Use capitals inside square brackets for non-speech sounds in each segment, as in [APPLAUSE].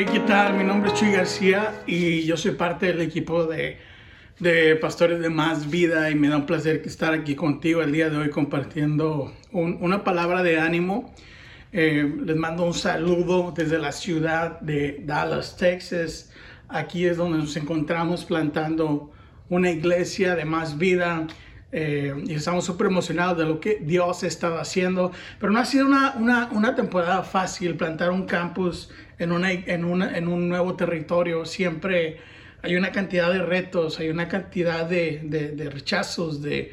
Hey, ¿qué tal? Mi nombre es Chuy García y yo soy parte del equipo de, de Pastores de Más Vida y me da un placer estar aquí contigo el día de hoy compartiendo un- una palabra de ánimo. Eh, les mando un saludo desde la ciudad de Dallas, Texas. Aquí es donde nos encontramos plantando una iglesia de más vida. Eh, y estamos súper emocionados de lo que Dios estado haciendo. Pero no ha sido una, una, una temporada fácil plantar un campus en, una, en, una, en un nuevo territorio. Siempre hay una cantidad de retos, hay una cantidad de, de, de rechazos, de,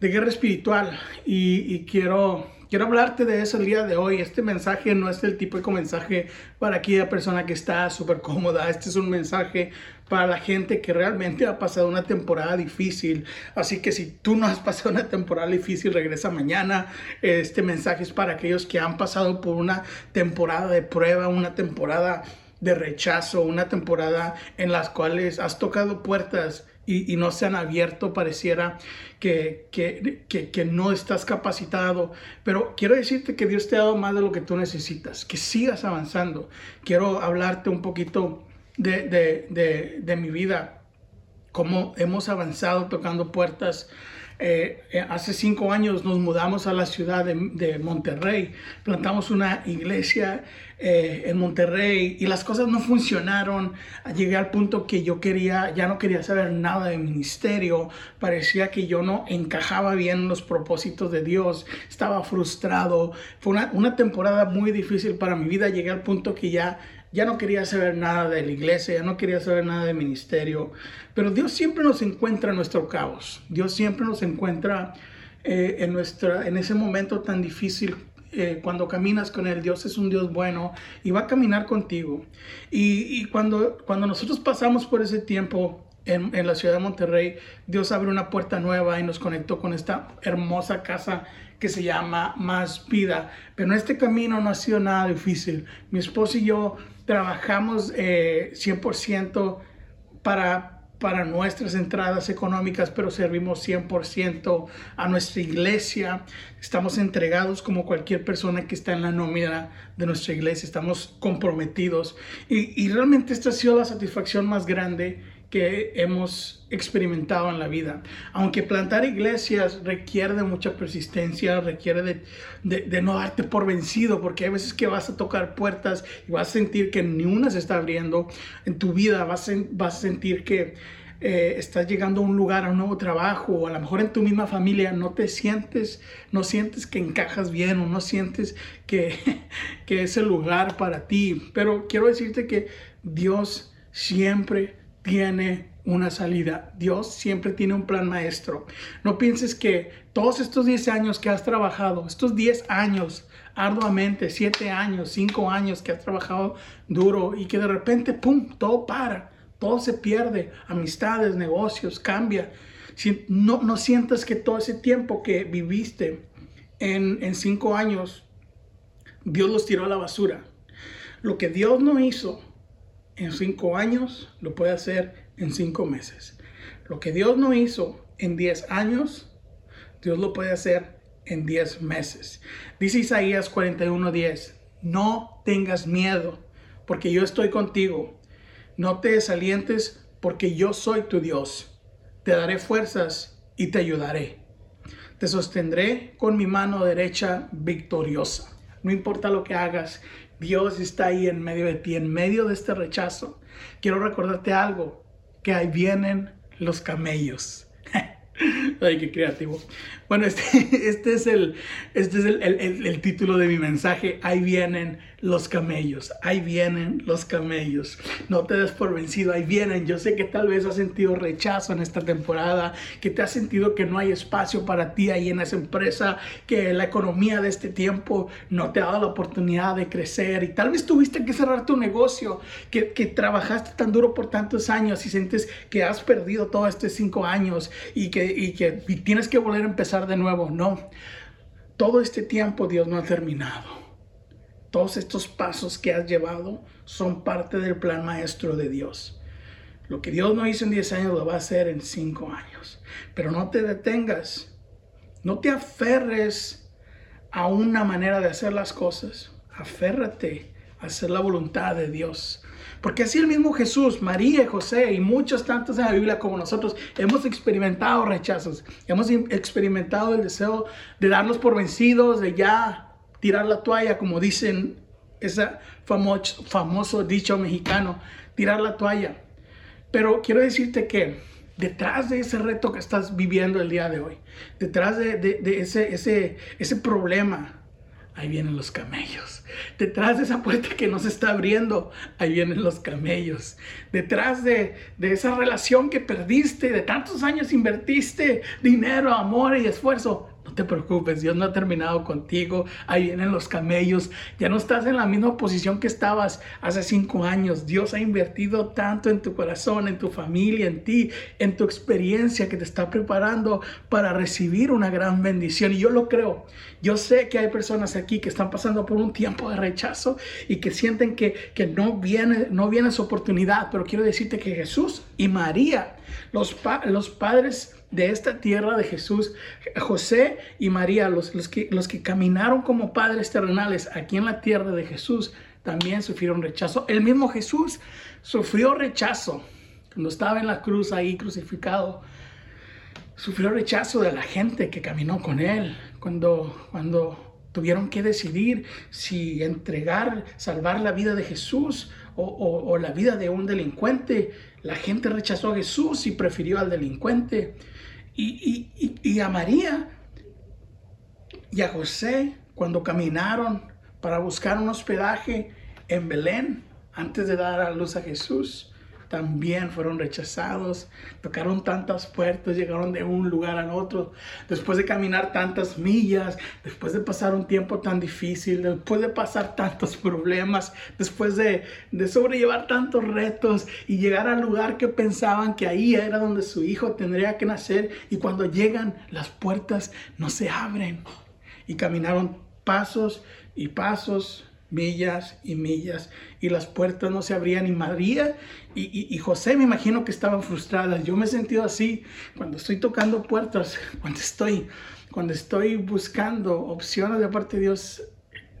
de guerra espiritual y, y quiero, quiero hablarte de eso el día de hoy. Este mensaje no es el típico mensaje para aquella persona que está súper cómoda. Este es un mensaje para la gente que realmente ha pasado una temporada difícil. Así que si tú no has pasado una temporada difícil, regresa mañana. Este mensaje es para aquellos que han pasado por una temporada de prueba, una temporada de rechazo, una temporada en las cuales has tocado puertas y, no se han abierto, pareciera que, que, que, que no estás capacitado. Pero quiero decirte que Dios te ha dado más de lo que tú necesitas, que sigas avanzando. Quiero hablarte un poquito de, de, de, de mi vida, cómo hemos avanzado tocando puertas. Eh, eh, hace cinco años nos mudamos a la ciudad de, Monterrey, plantamos una iglesia eh, en Monterrey y las cosas no funcionaron. Llegué al punto que yo quería, ya no quería saber nada de ministerio, parecía que yo no encajaba bien en los propósitos de Dios, estaba frustrado. Fue una temporada muy difícil para mi vida, llegué al punto que ya ya no quería saber nada de la iglesia, ya no quería saber nada de ministerio, pero Dios siempre nos encuentra en nuestro caos, Dios siempre nos encuentra eh, en, nuestra, en ese momento tan difícil. eh, cuando caminas con Él, Dios es un Dios bueno y va a caminar contigo. Y, y cuando, cuando nosotros pasamos por ese tiempo, en, en, la ciudad de Monterrey, Dios abrió una puerta nueva y nos conectó con esta hermosa casa que se llama Más Vida. Pero este camino no ha sido nada difícil. Mi esposo y yo trabajamos eh, 100% para, para nuestras entradas económicas, pero servimos 100% a nuestra iglesia. Estamos entregados como cualquier persona que está en la nómina de nuestra iglesia. Estamos comprometidos. Y, y realmente esta ha sido la satisfacción más grande que hemos experimentado en la vida. Aunque plantar iglesias requiere de mucha persistencia, requiere de, de, de, no darte por vencido, porque hay veces que vas a tocar puertas y vas a sentir que ni una se está abriendo en tu vida, vas a, vas a sentir que eh, estás llegando a un lugar, a un nuevo trabajo, o a lo mejor en tu misma familia no te sientes, no sientes que encajas bien o no sientes que, [LAUGHS] que es el lugar para ti. Pero quiero decirte que Dios siempre tiene una salida. Dios siempre tiene un plan maestro. No pienses que todos estos 10 años que has trabajado, estos 10 años arduamente, 7 años, 5 años que has trabajado duro y que de repente, ¡pum!, todo para, todo se pierde, amistades, negocios, cambia. No, no sientas que todo ese tiempo que viviste en 5 años, Dios los tiró a la basura. Lo que Dios no hizo en cinco años lo puede hacer en cinco meses. Lo que Dios no hizo en diez años, Dios lo puede hacer en diez meses. Dice Isaías 41:10, no tengas miedo, porque yo estoy contigo. No te desalientes, porque yo soy tu Dios. Te daré fuerzas y te ayudaré. Te sostendré con mi mano derecha victoriosa. No importa lo que hagas, Dios está ahí en medio de ti, en medio de este rechazo. Quiero recordarte algo, que ahí vienen los camellos. [LAUGHS] Ay, qué creativo. Bueno, este, [LAUGHS] este es, el, este es el, el, el, título de mi mensaje. Ahí vienen los camellos. Ahí vienen los camellos. No te des por vencido. Ahí vienen. Yo sé que tal vez has sentido rechazo en esta temporada. Que te has sentido que no hay espacio para ti ahí en esa empresa. Que la economía de este tiempo no te ha dado la oportunidad de crecer. Y tal vez tuviste que cerrar tu negocio. Que, trabajaste tan duro por tantos años y sientes que has perdido todos estos cinco años. Y que, tienes que volver a empezar de nuevo. No, todo este tiempo Dios no ha terminado. Todos estos pasos que has llevado son parte del plan maestro de Dios. Lo que Dios no hizo en 10 años lo va a hacer en 5 años. Pero no te detengas. No te aferres a una manera de hacer las cosas. Aférrate hacer la voluntad de Dios. Porque así el mismo Jesús, María, José y muchos tantos en la Biblia como nosotros hemos experimentado rechazos, hemos experimentado el deseo de darnos por vencidos, de ya tirar la toalla, como dicen ese famoso, dicho mexicano, tirar la toalla. Pero quiero decirte que detrás de ese reto que estás viviendo el día de hoy, detrás de, ese, ese, ese problema, ahí vienen los camellos. Detrás de esa puerta que no se está abriendo, ahí vienen los camellos. Detrás de, de, esa relación que perdiste, de tantos años invertiste dinero, amor y esfuerzo, no te preocupes, Dios no ha terminado contigo. Ahí vienen los camellos. Ya no estás en la misma posición que estabas hace cinco años. Dios ha invertido tanto en tu corazón, en tu familia, en ti, en tu experiencia que te está preparando para recibir una gran bendición. Y yo lo creo. Yo sé que hay personas aquí que están pasando por un tiempo de rechazo y que sienten que, que no, viene, no viene su oportunidad. Pero quiero decirte que Jesús y María, los, los padres de esta tierra de Jesús, José y María, los, los, que, los que caminaron como padres terrenales aquí en la tierra de Jesús, también sufrieron rechazo. El mismo Jesús sufrió rechazo cuando estaba en la cruz ahí crucificado. Sufrió rechazo de la gente que caminó con él cuando, cuando tuvieron que decidir si entregar, salvar la vida de Jesús o, la vida de un delincuente. La gente rechazó a Jesús y prefirió al delincuente y, a María y a José cuando caminaron para buscar un hospedaje en Belén antes de dar a luz a Jesús también fueron rechazados, tocaron tantas puertas, llegaron de un lugar al otro, después de caminar tantas millas, después de pasar un tiempo tan difícil, después de pasar tantos problemas, después de, de sobrellevar tantos retos y llegar al lugar que pensaban que ahí era donde su hijo tendría que nacer y cuando llegan las puertas no se abren. Y caminaron pasos y pasos millas y millas y las puertas no se abrían y María y, José me imagino que estaban frustradas. Yo me he sentido así cuando estoy tocando puertas, [LAUGHS] cuando estoy, cuando estoy buscando opciones de parte de Dios.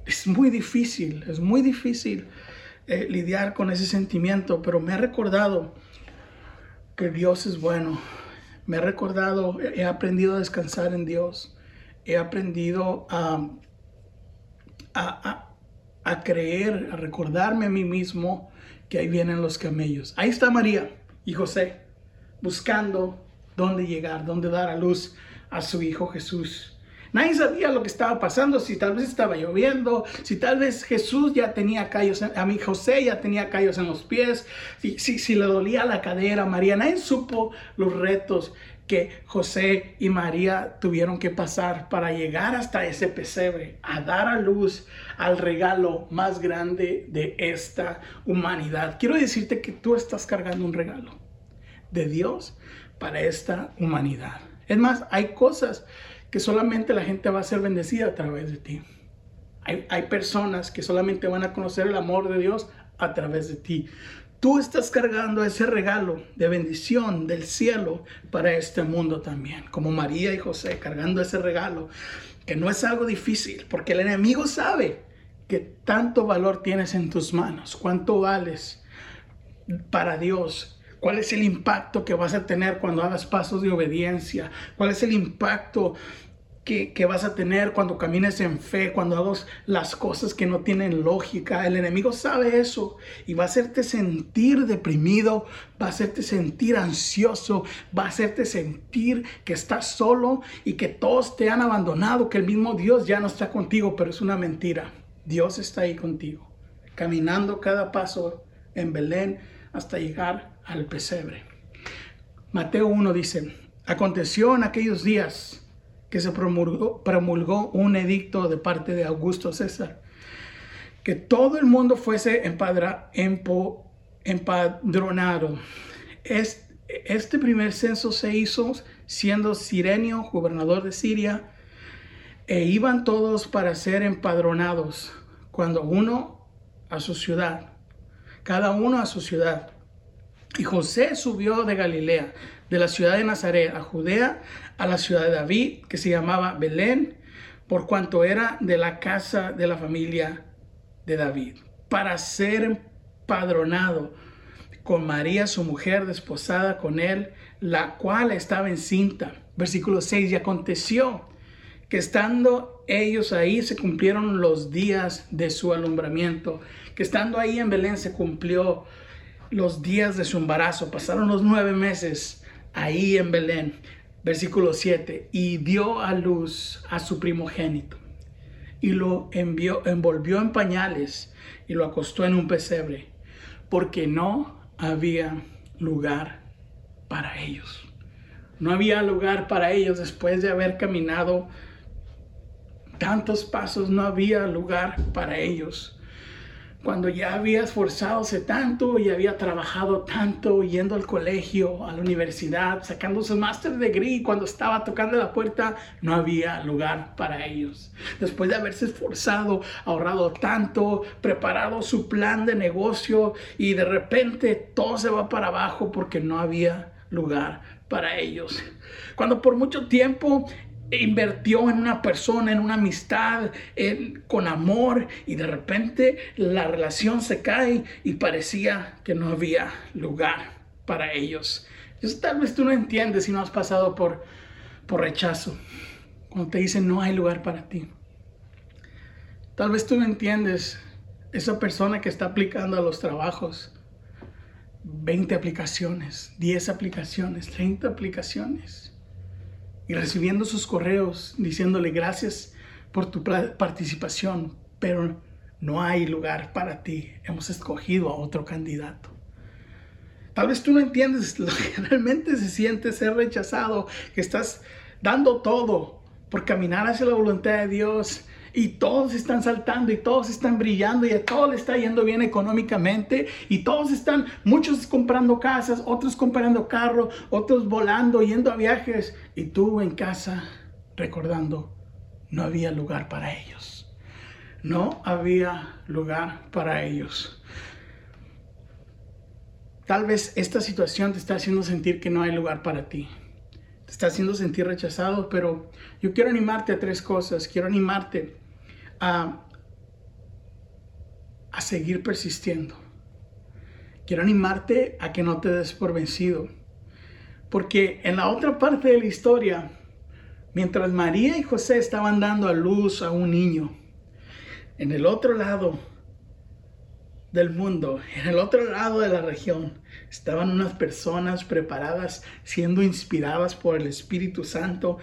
Es muy difícil, es muy difícil eh, lidiar con ese sentimiento, pero me ha recordado que Dios es bueno. Me ha recordado, he aprendido a descansar en Dios. He aprendido a creer, a recordarme a mí mismo que ahí vienen los camellos. Ahí está María y José buscando dónde llegar, dónde dar a luz a su hijo Jesús. Nadie sabía lo que estaba pasando, si tal vez estaba lloviendo, si tal vez Jesús ya tenía callos, a mí José ya tenía callos en los pies, si, si, si le dolía la cadera, María, nadie supo los retos que José y María tuvieron que pasar para llegar hasta ese pesebre, a dar a luz al regalo más grande de esta humanidad. Quiero decirte que tú estás cargando un regalo de Dios para esta humanidad. Es más, hay cosas que solamente la gente va a ser bendecida a través de ti. Hay, hay personas que solamente van a conocer el amor de Dios a través de ti. Tú estás cargando ese regalo de bendición del cielo para este mundo también, como María y José cargando ese regalo, que no es algo difícil, porque el enemigo sabe que tanto valor tienes en tus manos, cuánto vales para Dios, cuál es el impacto que vas a tener cuando hagas pasos de obediencia, cuál es el impacto que, vas a tener cuando camines en fe, cuando hagas las cosas que no tienen lógica. El enemigo sabe eso y va a hacerte sentir deprimido, va a hacerte sentir ansioso, va a hacerte sentir que estás solo y que todos te han abandonado, que el mismo Dios ya no está contigo, pero es una mentira. Dios está ahí contigo, caminando cada paso en Belén hasta llegar al pesebre. Mateo 1 dice, aconteció en aquellos días que se promulgó, un edicto de parte de Augusto César, que todo el mundo fuese empadronado. Este, primer censo se hizo siendo Sirenio gobernador de Siria, e iban todos para ser empadronados, cuando uno a su ciudad, cada uno a su ciudad. Y José subió de Galilea, de la ciudad de Nazaret a Judea, a la ciudad de David, que se llamaba Belén, por cuanto era de la casa de la familia de David, para ser empadronado con María, su mujer, desposada con él, la cual estaba encinta. Versículo 6, y aconteció que estando ellos ahí se cumplieron los días de su alumbramiento, que estando ahí en Belén se cumplió los días de su embarazo, pasaron los nueve meses ahí en Belén. Versículo 7, y dio a luz a su primogénito y lo envió, envolvió en pañales y lo acostó en un pesebre, porque no había lugar para ellos. No había lugar para ellos después de haber caminado tantos pasos, no había lugar para ellos cuando ya había esforzadose tanto y había trabajado tanto, yendo al colegio, a la universidad, sacando su master degree, cuando estaba tocando la puerta, no había lugar para ellos. Después de haberse esforzado, ahorrado tanto, preparado su plan de negocio y de repente todo se va para abajo porque no había lugar para ellos. Cuando por mucho tiempo invirtió en una persona, en una amistad, con amor y de repente la relación se cae y parecía que no había lugar para ellos. Eso tal vez tú no entiendes si no has pasado por, por rechazo, cuando te dicen no hay lugar para ti. Tal vez tú no entiendes esa persona que está aplicando a los trabajos 20 aplicaciones, 10 aplicaciones, 30 aplicaciones recibiendo sus correos diciéndole gracias por tu participación, pero no hay lugar para ti. Hemos escogido a otro candidato. Tal vez tú no entiendes [LAUGHS] lo que realmente se siente ser rechazado, que estás dando todo por caminar hacia la voluntad de Dios y todos están saltando y todos están brillando y a todos les está yendo bien económicamente y todos están, muchos comprando casas, otros comprando carros, otros volando, yendo a viajes y tú en casa recordando, no había lugar para ellos. No había lugar para ellos. Tal vez esta situación te está haciendo sentir que no hay lugar para ti. Te está haciendo sentir rechazado, pero yo quiero animarte a tres cosas. Quiero animarte a, seguir persistiendo. Quiero animarte a que no te des por vencido. Porque en la otra parte de la historia, mientras María y José estaban dando a luz a un niño, en el otro lado del mundo, en el otro lado de la región, estaban unas personas preparadas, siendo inspiradas por el Espíritu Santo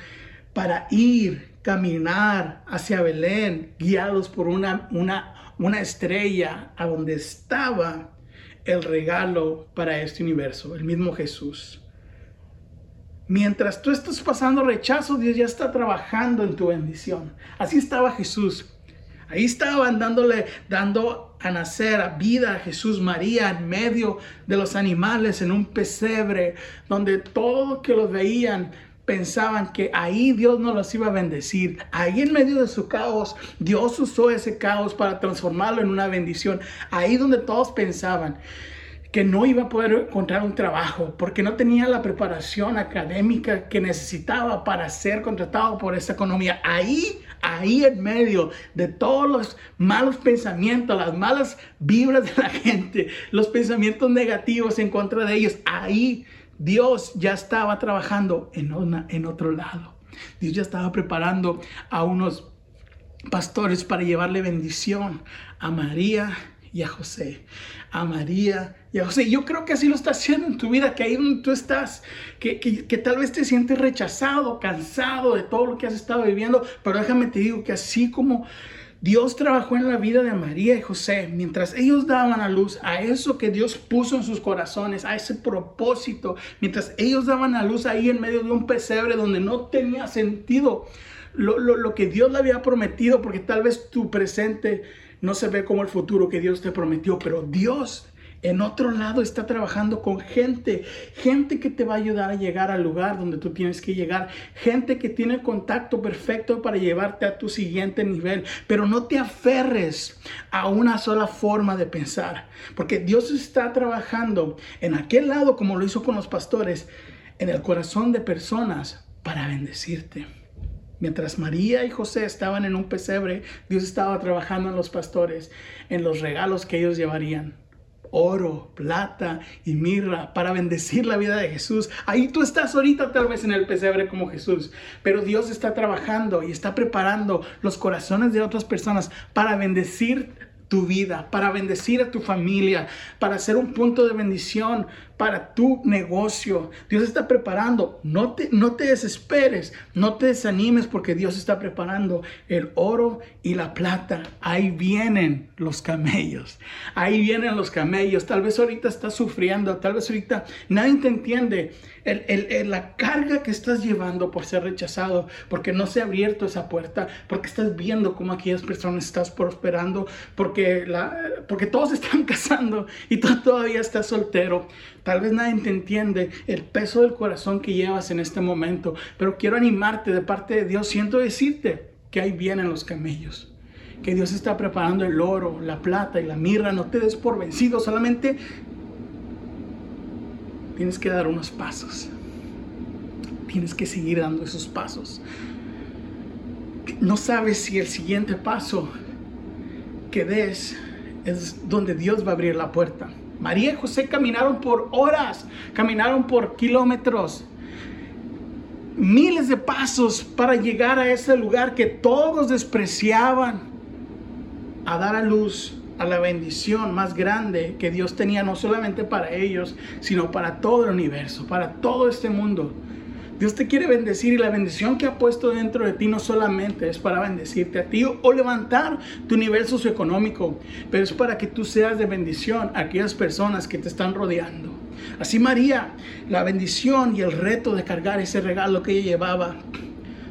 para ir caminar hacia Belén, guiados por una, una, una estrella a donde estaba el regalo para este universo, el mismo Jesús. Mientras tú estás pasando rechazo, Dios ya está trabajando en tu bendición. Así estaba Jesús. Ahí estaban dándole, dando a nacer a vida a Jesús María en medio de los animales en un pesebre, donde todos que los veían pensaban que ahí Dios no los iba a bendecir. Ahí en medio de su caos, Dios usó ese caos para transformarlo en una bendición. Ahí donde todos pensaban que no iba a poder encontrar un trabajo porque no tenía la preparación académica que necesitaba para ser contratado por esa economía. Ahí, ahí en medio de todos los malos pensamientos, las malas vibras de la [LAUGHS] gente, los pensamientos negativos en contra de ellos, ahí Dios ya estaba trabajando en, en otro lado. Dios ya estaba preparando a unos pastores para llevarle bendición a María y a José. A María y a José. Yo creo que así lo está haciendo en tu vida, que ahí donde tú estás, que, que, tal vez te sientes rechazado, cansado de todo lo que has estado viviendo, pero déjame te digo que así como Dios trabajó en la vida de María y José mientras ellos daban a luz a eso que Dios puso en sus corazones, a ese propósito, mientras ellos daban a luz ahí en medio de un pesebre donde no tenía sentido lo, lo que Dios le había prometido, porque tal vez tu presente no se ve como el futuro que Dios te prometió, pero Dios en otro lado está trabajando con gente, gente que te va a ayudar a llegar al lugar donde tú tienes que llegar, gente que tiene contacto perfecto para llevarte a tu siguiente nivel, pero no te aferres a una sola forma de pensar, porque Dios está trabajando en aquel lado como lo hizo con los pastores, en el corazón de personas para bendecirte. Mientras María y José estaban en un pesebre, Dios estaba trabajando en los pastores, en los regalos que ellos llevarían. Oro, plata y mirra para bendecir la vida de Jesús. Ahí tú estás ahorita tal vez en el pesebre como Jesús, pero Dios está trabajando y está preparando los corazones de otras personas para bendecir tu vida, para bendecir a tu familia, para ser un punto de bendición para tu negocio. Dios está preparando. No te, no te desesperes, no te desanimes porque Dios está preparando el oro y la plata. Ahí vienen los camellos. Ahí vienen los camellos. Tal vez ahorita estás sufriendo, tal vez ahorita nadie te entiende. El, la carga que estás llevando por ser rechazado, porque no se ha abierto esa puerta, porque estás viendo cómo aquellas personas estás prosperando, porque, la, porque todos [LAUGHS] están casando y tú todavía estás soltero. Tal vez nadie te entiende el peso del corazón que llevas en este momento, pero quiero animarte de parte de Dios. Siento decirte que ahí vienen los camellos, que Dios está preparando el oro, la plata y la mirra. No te des por vencido, solamente tienes que dar unos pasos. Tienes que seguir dando esos pasos. No sabes si el siguiente paso que des es donde Dios va a abrir la puerta. María y José caminaron por horas, caminaron por kilómetros, miles de pasos para llegar a ese lugar que todos despreciaban, a dar a luz a la bendición más grande que Dios tenía no solamente para ellos, sino para todo el universo, para todo este mundo. Dios te quiere bendecir y la bendición que ha puesto dentro de ti no solamente es para bendecirte a ti o levantar tu nivel socioeconómico, pero es para que tú seas de bendición a aquellas personas que te están rodeando. Así María, la bendición y el reto de cargar ese regalo que ella llevaba,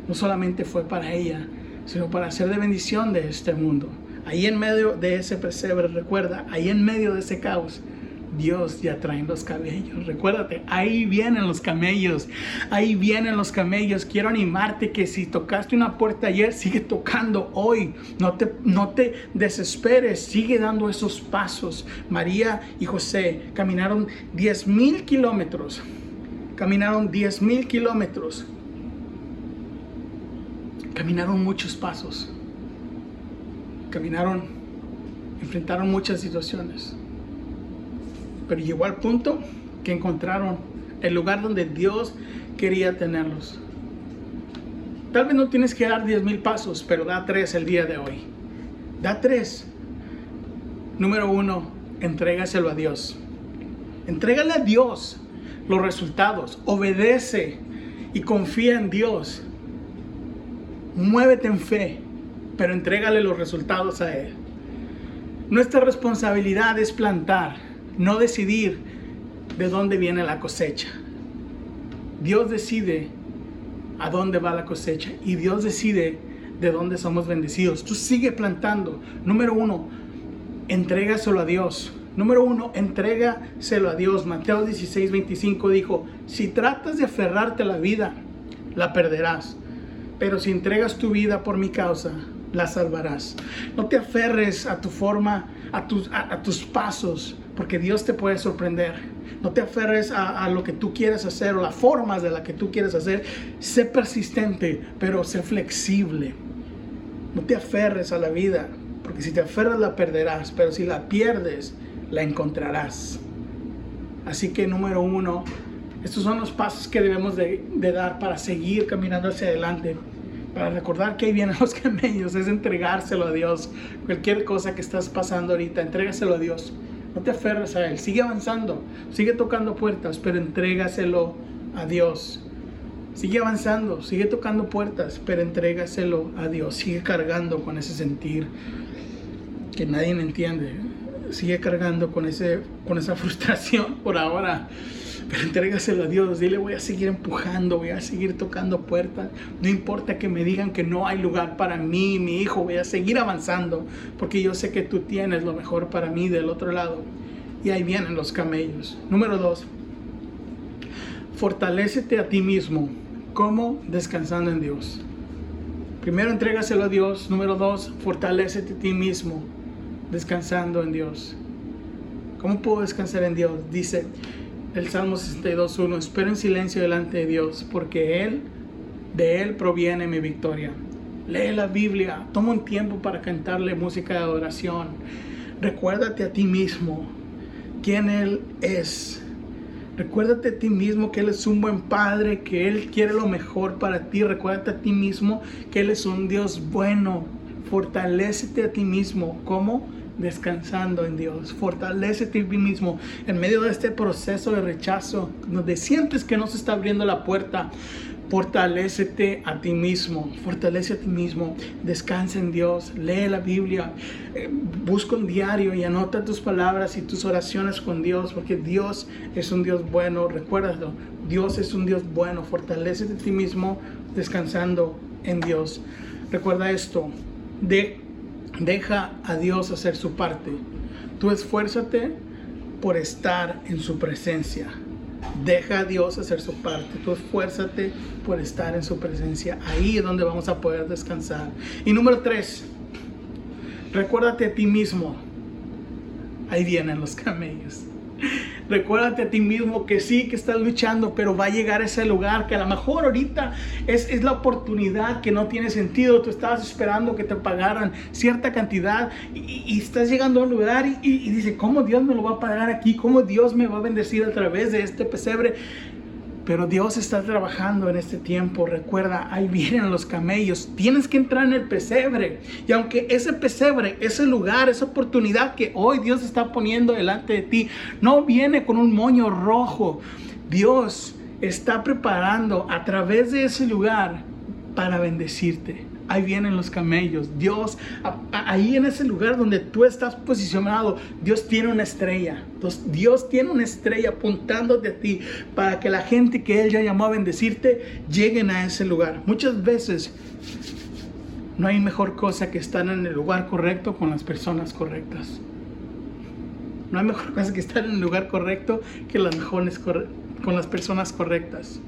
no solamente fue para ella, sino para ser de bendición de este mundo. Ahí en medio de ese pesebre, recuerda, ahí en medio de ese caos, Dios ya trae los camellos. Recuérdate, ahí vienen los camellos. Ahí vienen los camellos. Quiero animarte que si tocaste una puerta ayer, sigue tocando hoy. No te, no te desesperes. Sigue dando esos pasos. María y José caminaron 10 mil kilómetros. Caminaron 10 mil kilómetros. Caminaron muchos pasos. Caminaron, enfrentaron muchas situaciones pero llegó al punto que encontraron el lugar donde Dios quería tenerlos. Tal vez no tienes que dar 10 mil pasos, pero da tres el día de hoy. Da tres. Número uno, entrégaselo a Dios. Entrégale a Dios los resultados. Obedece y confía en Dios. Muévete en fe, pero entrégale los resultados a Él. Nuestra responsabilidad es plantar no decidir de dónde viene la cosecha. Dios decide a dónde va la cosecha y Dios decide de dónde somos bendecidos. Tú sigue plantando. Número uno, entrégaselo a Dios. Número uno, entrégaselo a Dios. Mateo 16, 25 dijo, si tratas de aferrarte a la vida, la perderás. Pero si entregas tu vida por mi causa, la salvarás. No te aferres a tu forma, a tus, a tus pasos, porque Dios te puede sorprender. No te aferres a, lo que tú quieres hacer o las formas de la que tú quieres hacer. Sé persistente, pero sé flexible. No te aferres a la vida, porque si te aferras la perderás, pero si la pierdes, la encontrarás. Así que número uno, estos son los pasos que debemos de, dar para seguir caminando hacia adelante para recordar que ahí vienen los [LAUGHS] camellos, es entregárselo a Dios. Cualquier cosa que estás pasando ahorita, entrégaselo a Dios. No te aferres a Él. Sigue avanzando. Sigue tocando puertas, pero entrégaselo a Dios. Sigue avanzando, sigue tocando puertas, pero entrégaselo a Dios. Sigue cargando con ese sentir que nadie entiende. Sigue cargando con, ese, con esa [LAUGHS] frustración por ahora. Pero entrégaselo a Dios, dile voy a seguir empujando, voy a seguir tocando puertas. No importa que me digan que no hay lugar para mí, mi hijo, voy a seguir avanzando porque yo sé que tú tienes lo mejor para mí del otro lado. Y ahí vienen los camellos. Número dos, fortalécete a ti mismo. ¿Cómo? Descansando en Dios. Primero, entrégaselo a Dios. Número dos, fortalécete a ti mismo. Descansando en Dios. ¿Cómo puedo descansar en Dios? Dice, el Salmo 62.1, espero en silencio delante de Dios, porque Él De Él proviene mi victoria. Lee la Biblia, toma un tiempo para cantarle música de adoración. Recuérdate a ti mismo quién Él es. Recuérdate a ti mismo que Él es un buen Padre, que Él quiere lo mejor para ti. Recuérdate a ti mismo que Él es un Dios bueno. Fortalécete a ti mismo. ¿Cómo? Descansando en Dios. Fortalécete a ti mismo en medio de este proceso de rechazo, donde sientes que no se está abriendo la puerta. Fortalécete a ti mismo, fortalece a ti mismo, descansa en Dios, lee la Biblia, eh, busca un diario y anota tus palabras y tus oraciones con Dios, porque Dios es un Dios bueno, recuérdalo, Dios es un Dios bueno, fortalécete a ti mismo descansando en Dios. Recuerda esto, de Deja a Dios hacer su parte. Tú esfuérzate por estar en su presencia. Deja a Dios hacer su parte. Tú esfuérzate por estar en su presencia. Ahí es donde vamos a poder descansar. Y número tres, recuérdate a ti mismo. Ahí vienen los camellos. [LAUGHS] Recuérdate a ti mismo que sí, que estás luchando, pero va a llegar a ese lugar que a lo mejor ahorita es, es la oportunidad que no tiene sentido. Tú estabas esperando que te pagaran cierta cantidad y, estás llegando a un lugar y, y, y dices, ¿cómo Dios me lo va a pagar aquí? ¿Cómo Dios me va a bendecir a través de este pesebre? Pero Dios está trabajando en este tiempo. Recuerda, ahí vienen los camellos. Tienes que entrar en el pesebre. Y aunque ese pesebre, ese lugar, esa oportunidad que hoy Dios está poniendo delante de ti, no viene con un moño rojo. Dios está preparando a través de ese lugar para bendecirte ahí vienen los camellos. Dios, ahí en ese lugar donde tú estás posicionado, Dios tiene una estrella. Dios tiene una estrella apuntándote a ti para que la gente que Él ya llamó a bendecirte lleguen a ese lugar. Muchas veces no hay mejor cosa que estar en el lugar correcto con las personas correctas. No hay mejor cosa que estar en el lugar correcto que con las personas correctas.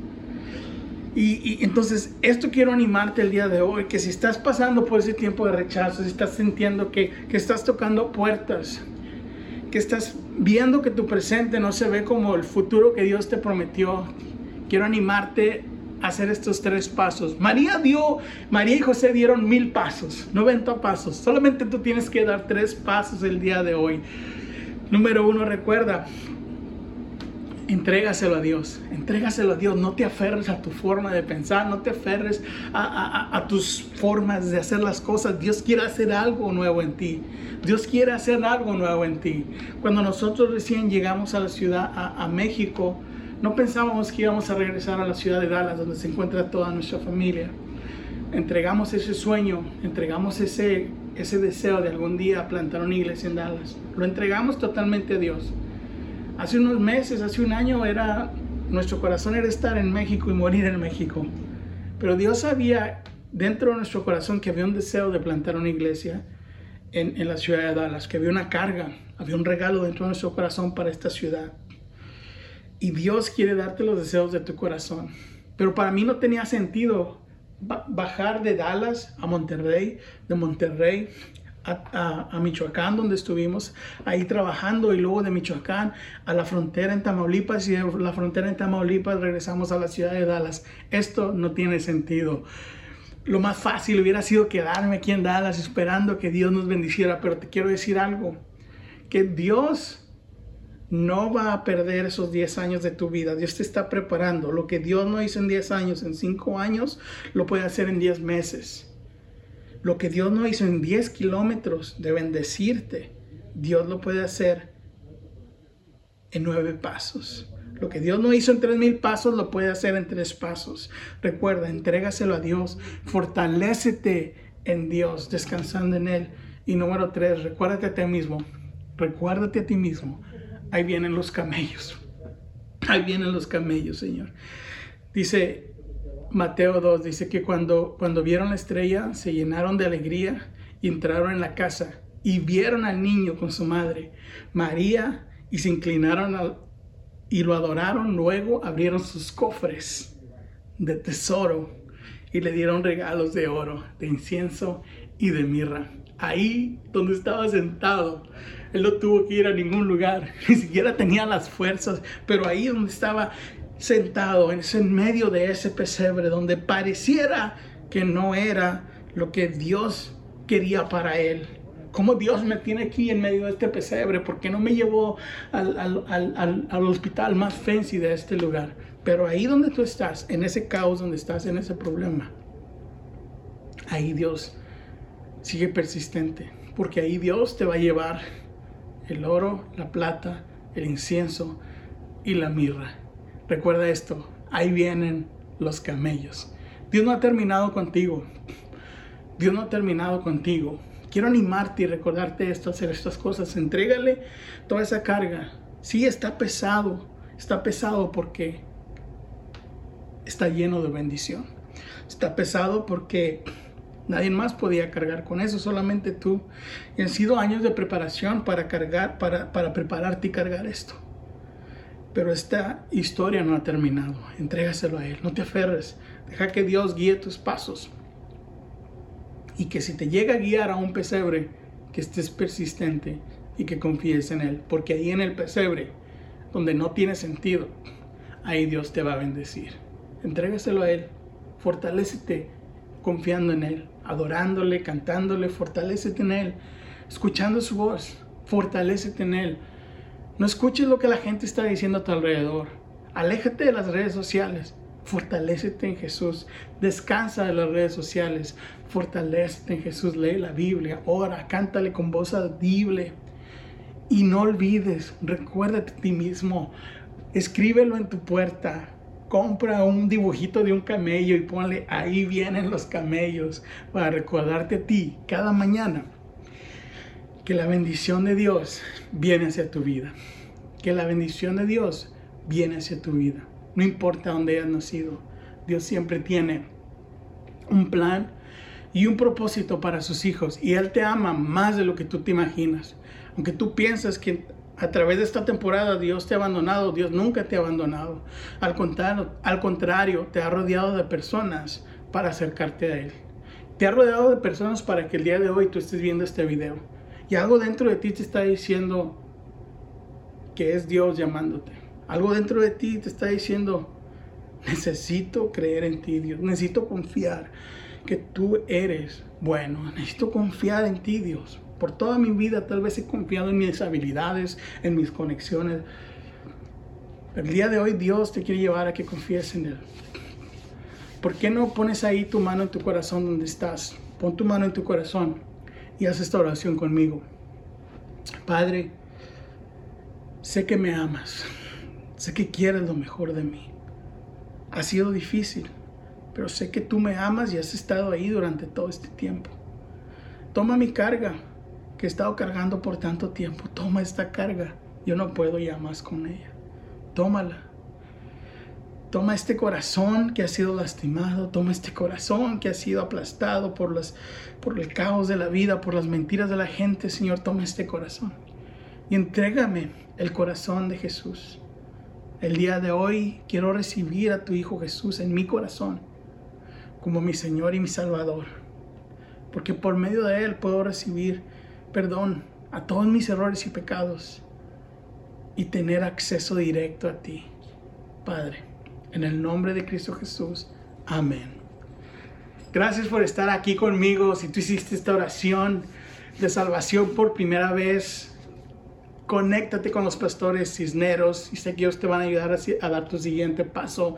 Y, entonces, esto quiero animarte el día de hoy, que si estás pasando por ese tiempo de rechazo, si estás sintiendo que, que estás tocando puertas, que estás viendo que tu presente no se ve como el futuro que Dios te prometió, quiero animarte a hacer estos tres pasos. María dio, María y José dieron mil pasos, 90 pasos. Solamente tú tienes que dar tres pasos el día de hoy. Número uno, recuerda, Entrégaselo a Dios, entrégaselo a Dios, no te aferres a tu forma de pensar, no te aferres a, tus formas de hacer las cosas. Dios quiere hacer algo nuevo en ti, Dios quiere hacer algo nuevo en ti. Cuando nosotros recién llegamos a la ciudad, a, México, no pensábamos que íbamos a regresar a la ciudad de Dallas, donde se encuentra toda nuestra familia. Entregamos ese sueño, entregamos ese, ese deseo de algún día plantar una iglesia en Dallas. Lo entregamos totalmente a Dios. Hace unos meses, hace un año, era nuestro corazón era estar en México y morir en México. Pero Dios sabía dentro de nuestro corazón que había un deseo de plantar una iglesia en, la ciudad de Dallas, que había una carga, había un regalo dentro de nuestro corazón para esta ciudad. Y Dios quiere darte los deseos de tu corazón. Pero para mí no tenía sentido bajar de Dallas a Monterrey, de Monterrey a, Michoacán, donde estuvimos ahí trabajando, y luego de Michoacán a la frontera en Tamaulipas, y de la frontera en Tamaulipas regresamos a la ciudad de Dallas. Esto no tiene sentido. Lo más fácil hubiera sido quedarme aquí en Dallas esperando que Dios nos bendiciera, pero te quiero decir algo, que Dios no va a perder esos 10 años de tu vida. Dios te está preparando. Lo que Dios no hizo en 10 años, en 5 años, lo puede hacer en 10 meses. Lo que Dios no hizo en 10 kilómetros de bendecirte, Dios lo puede hacer en 9 pasos. Lo que Dios no hizo en tres mil pasos, lo puede hacer en tres pasos. Recuerda, entrégaselo a Dios, fortalécete en Dios, descansando en Él. Y número tres, recuérdate a ti mismo, recuérdate a ti mismo. Ahí vienen los camellos. Ahí vienen los camellos, Señor. Dice Mateo 2 dice que cuando, cuando vieron la estrella se llenaron de alegría y entraron en la casa y vieron al niño con su madre, María, y se inclinaron al, y lo adoraron. Luego abrieron sus cofres de tesoro y le dieron regalos de oro, de incienso y de mirra. Ahí donde estaba sentado, él no tuvo que ir a ningún lugar, [LAUGHS] ni siquiera tenía las fuerzas, pero ahí donde estaba sentado en, en medio de ese pesebre donde pareciera que no era lo que Dios quería para él. ¿Cómo Dios me tiene aquí en medio de este pesebre? ¿Por qué no me llevó al, al, hospital más fancy de este lugar? Pero ahí donde tú estás, en ese caos donde estás, en ese problema, ahí Dios sigue persistente. Porque ahí Dios te va a llevar el oro, la plata, el incienso y la mirra. Recuerda esto, ahí vienen los camellos. Dios no ha terminado contigo. Dios no ha terminado contigo. Quiero animarte y recordarte esto, hacer estas cosas. Entrégale toda esa carga. Sí, está pesado. Está pesado porque está lleno de bendición. Está pesado porque nadie más podía cargar con eso, solamente tú. Y han sido años de preparación para cargar, para, para prepararte y cargar esto. Pero esta historia no ha terminado. Entrégaselo a Él. No te aferres. Deja que Dios guíe tus pasos. Y que si te llega a guiar a un pesebre, que estés persistente y que confíes en Él. Porque ahí en el pesebre, donde no tiene sentido, ahí Dios te va a bendecir. Entrégaselo a Él. Fortalécete confiando en Él, adorándole, cantándole, fortalécete en Él, escuchando su voz, fortalécete en Él. No escuches lo que la gente está diciendo a tu alrededor. Aléjate de las redes sociales. Fortalécete en Jesús. Descansa de las redes sociales. Fortalécete en Jesús. Lee la Biblia. Ora. Cántale con voz audible. Y no olvides. Recuérdate a ti mismo. Escríbelo en tu puerta. Compra un dibujito de un camello y ponle ahí vienen los camellos para recordarte a ti cada mañana que la bendición de Dios viene hacia tu vida. Que la bendición de Dios viene hacia tu vida. No importa dónde hayas nacido. Dios siempre tiene un plan y un propósito para sus hijos. Y Él te ama más de lo que tú te imaginas. Aunque tú piensas que a través de esta temporada Dios te ha abandonado, Dios nunca te ha abandonado. Al contrario, al contrario, te ha rodeado de personas para acercarte a Él. Te ha rodeado de personas para que el día de hoy tú estés viendo este video. Y algo dentro de ti te está diciendo que es Dios llamándote. Algo dentro de ti te está diciendo, necesito creer en ti, Dios. Necesito confiar que tú eres bueno. Necesito confiar en ti, Dios. Por toda mi vida tal vez he confiado en mis habilidades, en mis conexiones. El día de hoy Dios te quiere llevar a que confíes en Él. ¿Por qué no pones ahí tu mano en tu corazón donde estás? Pon tu mano en tu corazón y haz esta oración conmigo. Padre, sé que me amas, sé que quieres lo mejor de mí. Ha sido difícil, pero sé que tú me amas y has estado ahí durante todo este tiempo. Toma mi carga que he estado cargando por tanto tiempo. Toma esta carga. Yo no puedo ya más con ella. Tómala. Toma este corazón que ha sido lastimado, toma este corazón que ha sido aplastado por, las, por el caos de la vida, por las mentiras de la gente, Señor, toma este corazón y entrégame el corazón de Jesús. El día de hoy quiero recibir a tu Hijo Jesús en mi corazón como mi Señor y mi Salvador, porque por medio de Él puedo recibir perdón a todos mis errores y pecados y tener acceso directo a ti, Padre. En el nombre de Cristo Jesús. Amén. Gracias por estar aquí conmigo. Si tú hiciste esta oración de salvación por primera vez, conéctate con los pastores cisneros y sé que ellos te van a ayudar a, dar tu siguiente paso.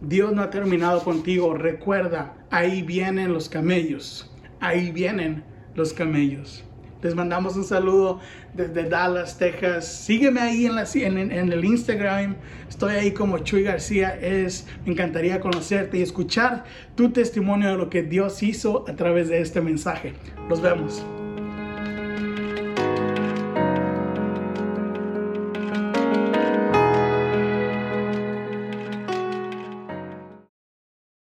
Dios no ha terminado contigo. Recuerda, ahí vienen los camellos. Ahí vienen los camellos. Les mandamos un saludo desde Dallas, Texas. Sígueme ahí en, el Instagram. Estoy ahí como Chuy García. Es, me encantaría conocerte y escuchar tu testimonio de lo que Dios hizo a través de este mensaje. Los vemos.